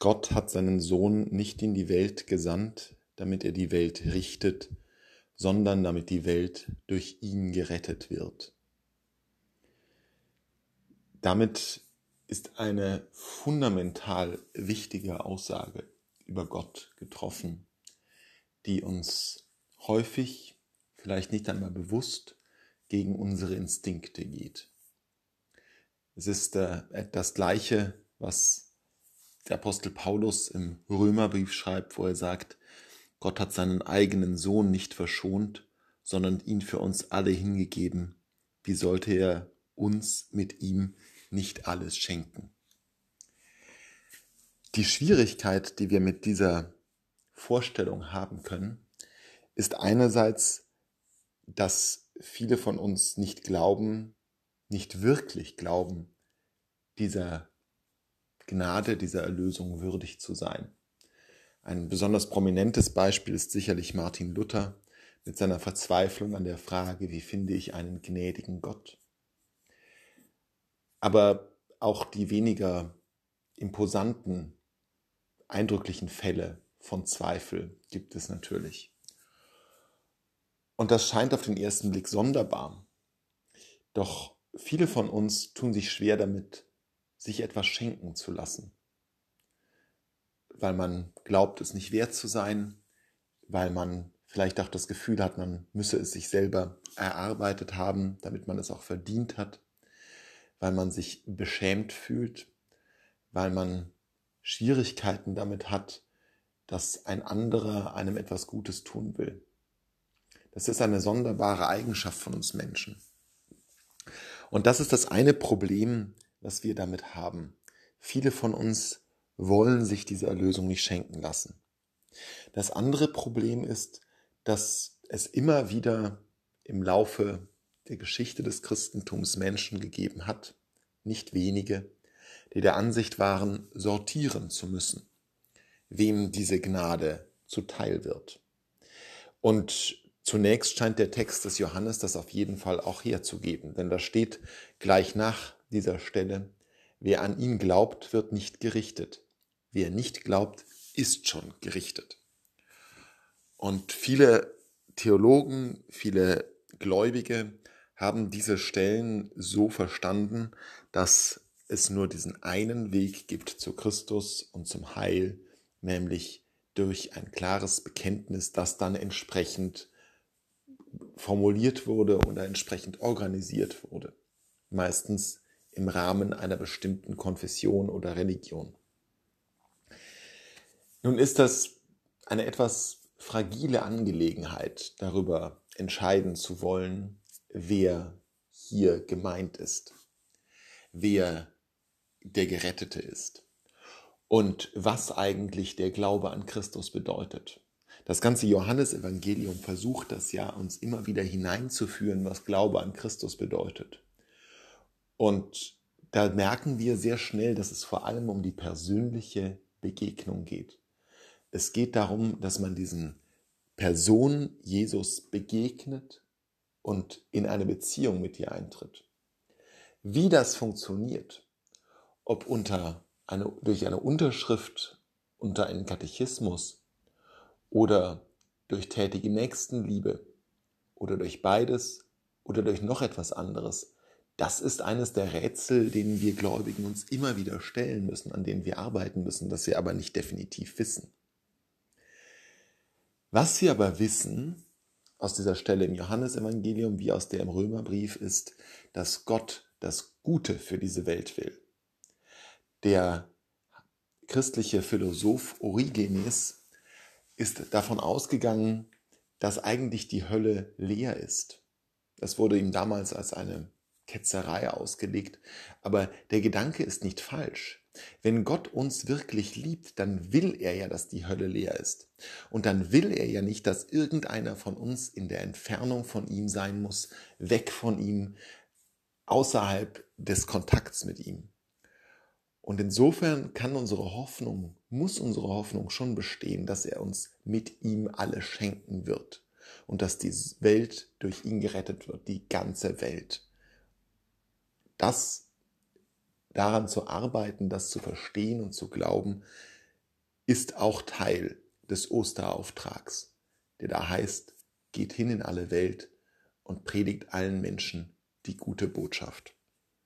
Gott hat seinen Sohn nicht in die Welt gesandt, damit er die Welt richtet, sondern damit die Welt durch ihn gerettet wird. Damit ist eine fundamental wichtige Aussage über Gott getroffen, die uns häufig, vielleicht nicht einmal bewusst, gegen unsere Instinkte geht. Es ist äh, das Gleiche, was der Apostel Paulus im Römerbrief schreibt, wo er sagt, Gott hat seinen eigenen Sohn nicht verschont, sondern ihn für uns alle hingegeben. Wie sollte er uns mit ihm nicht alles schenken? Die Schwierigkeit, die wir mit dieser Vorstellung haben können, ist einerseits, dass viele von uns nicht glauben, nicht wirklich glauben, dieser Gnade, dieser Erlösung würdig zu sein. Ein besonders prominentes Beispiel ist sicherlich Martin Luther mit seiner Verzweiflung an der Frage, wie finde ich einen gnädigen Gott? Aber auch die weniger imposanten, eindrücklichen Fälle von Zweifel gibt es natürlich. Und das scheint auf den ersten Blick sonderbar. Doch viele von uns tun sich schwer damit, sich etwas schenken zu lassen. Weil man glaubt, es nicht wert zu sein, weil man vielleicht auch das Gefühl hat, man müsse es sich selber erarbeitet haben, damit man es auch verdient hat, weil man sich beschämt fühlt, weil man Schwierigkeiten damit hat, dass ein anderer einem etwas Gutes tun will. Das ist eine sonderbare Eigenschaft von uns Menschen. Und das ist das eine Problem, was wir damit haben. Viele von uns wollen sich diese Erlösung nicht schenken lassen. Das andere Problem ist, dass es immer wieder im Laufe der Geschichte des Christentums Menschen gegeben hat, nicht wenige, die der Ansicht waren, sortieren zu müssen, wem diese Gnade zuteil wird. Und Zunächst scheint der Text des Johannes das auf jeden Fall auch herzugeben, denn da steht gleich nach dieser Stelle, wer an ihn glaubt, wird nicht gerichtet. Wer nicht glaubt, ist schon gerichtet. Und viele Theologen, viele Gläubige haben diese Stellen so verstanden, dass es nur diesen einen Weg gibt zu Christus und zum Heil, nämlich durch ein klares Bekenntnis, das dann entsprechend formuliert wurde oder entsprechend organisiert wurde. Meistens im Rahmen einer bestimmten Konfession oder Religion. Nun ist das eine etwas fragile Angelegenheit, darüber entscheiden zu wollen, wer hier gemeint ist, wer der Gerettete ist und was eigentlich der Glaube an Christus bedeutet. Das ganze Johannesevangelium versucht das ja, uns immer wieder hineinzuführen, was Glaube an Christus bedeutet. Und da merken wir sehr schnell, dass es vor allem um die persönliche Begegnung geht. Es geht darum, dass man diesen Person Jesus begegnet und in eine Beziehung mit ihr eintritt. Wie das funktioniert, ob unter eine, durch eine Unterschrift unter einen Katechismus oder durch tätige Nächstenliebe oder durch beides oder durch noch etwas anderes. Das ist eines der Rätsel, denen wir Gläubigen uns immer wieder stellen müssen, an denen wir arbeiten müssen, das wir aber nicht definitiv wissen. Was wir aber wissen aus dieser Stelle im Johannesevangelium wie aus der im Römerbrief ist, dass Gott das Gute für diese Welt will. Der christliche Philosoph Origenes ist davon ausgegangen, dass eigentlich die Hölle leer ist. Das wurde ihm damals als eine Ketzerei ausgelegt, aber der Gedanke ist nicht falsch. Wenn Gott uns wirklich liebt, dann will er ja, dass die Hölle leer ist. Und dann will er ja nicht, dass irgendeiner von uns in der Entfernung von ihm sein muss, weg von ihm, außerhalb des Kontakts mit ihm. Und insofern kann unsere Hoffnung, muss unsere Hoffnung schon bestehen, dass er uns mit ihm alle schenken wird und dass die Welt durch ihn gerettet wird, die ganze Welt. Das daran zu arbeiten, das zu verstehen und zu glauben, ist auch Teil des Osterauftrags, der da heißt, geht hin in alle Welt und predigt allen Menschen die gute Botschaft.